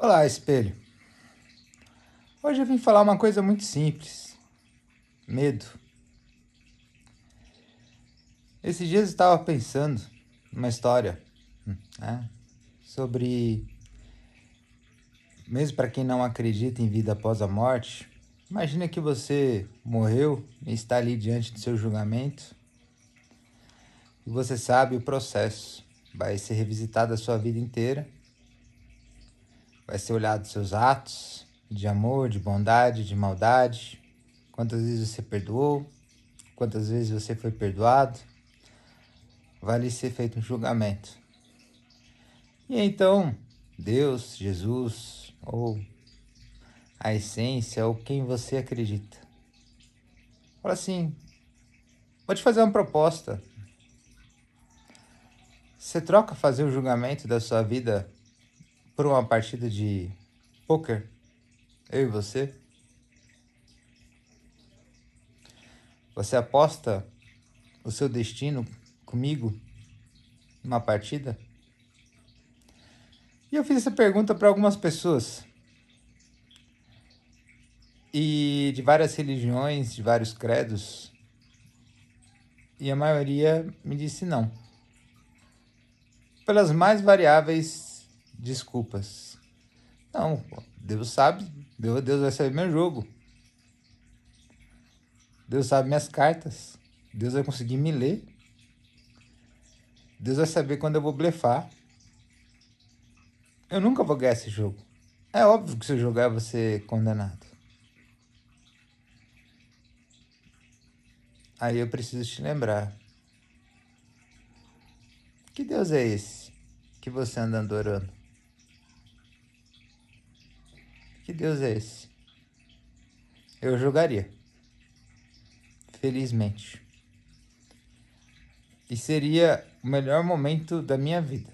Olá, espelho. Hoje eu vim falar uma coisa muito simples: medo. Esses dias eu estava pensando numa história né, sobre. Mesmo para quem não acredita em vida após a morte, imagina que você morreu e está ali diante do seu julgamento e você sabe o processo. Vai ser revisitada a sua vida inteira Vai ser olhado seus atos de amor, de bondade, de maldade. Quantas vezes você perdoou? Quantas vezes você foi perdoado? Vai lhe ser feito um julgamento. E então, Deus, Jesus, ou a essência, ou quem você acredita. Fala assim: vou te fazer uma proposta. Você troca fazer o julgamento da sua vida por uma partida de poker, eu e você? Você aposta o seu destino comigo numa partida? E eu fiz essa pergunta para algumas pessoas. E de várias religiões, de vários credos. E a maioria me disse não. Pelas mais variáveis desculpas. Não, Deus sabe, Deus, Deus vai saber meu jogo. Deus sabe minhas cartas. Deus vai conseguir me ler. Deus vai saber quando eu vou blefar. Eu nunca vou ganhar esse jogo. É óbvio que se eu jogar eu vou ser condenado. Aí eu preciso te lembrar. Que Deus é esse que você anda adorando? Que Deus é esse? Eu jogaria. Felizmente. E seria o melhor momento da minha vida.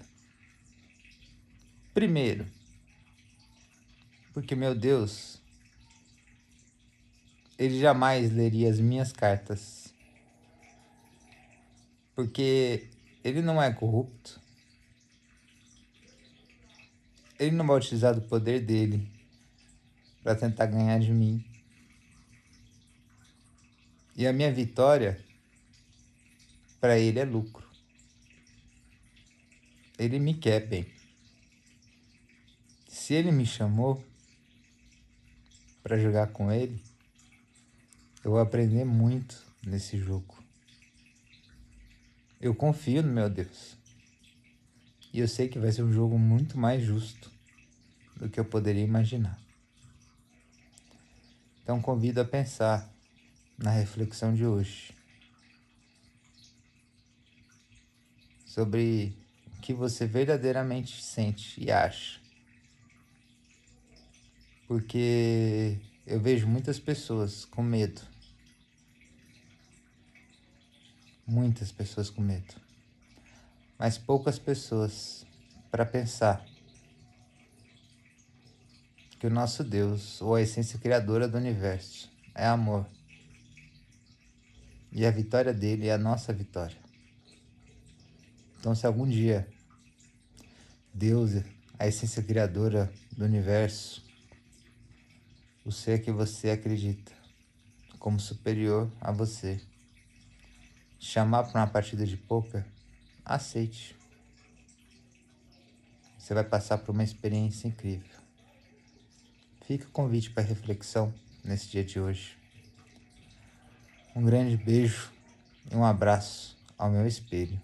Primeiro, porque meu Deus, ele jamais leria as minhas cartas. Porque ele não é corrupto. Ele não vai utilizar do poder dele para tentar ganhar de mim. E a minha vitória para ele é lucro. Ele me quer bem. Se ele me chamou para jogar com ele, eu vou aprender muito nesse jogo. Eu confio no meu Deus. E eu sei que vai ser um jogo muito mais justo do que eu poderia imaginar. Então convido a pensar na reflexão de hoje sobre o que você verdadeiramente sente e acha. Porque eu vejo muitas pessoas com medo. Muitas pessoas com medo. Mas poucas pessoas para pensar que o nosso Deus, ou a essência criadora do universo, é amor. E a vitória dele é a nossa vitória. Então, se algum dia Deus, a essência criadora do universo, o ser que você acredita como superior a você, chamar para uma partida de poker, aceite. Você vai passar por uma experiência incrível. Fica o convite para reflexão nesse dia de hoje. Um grande beijo e um abraço ao meu espelho.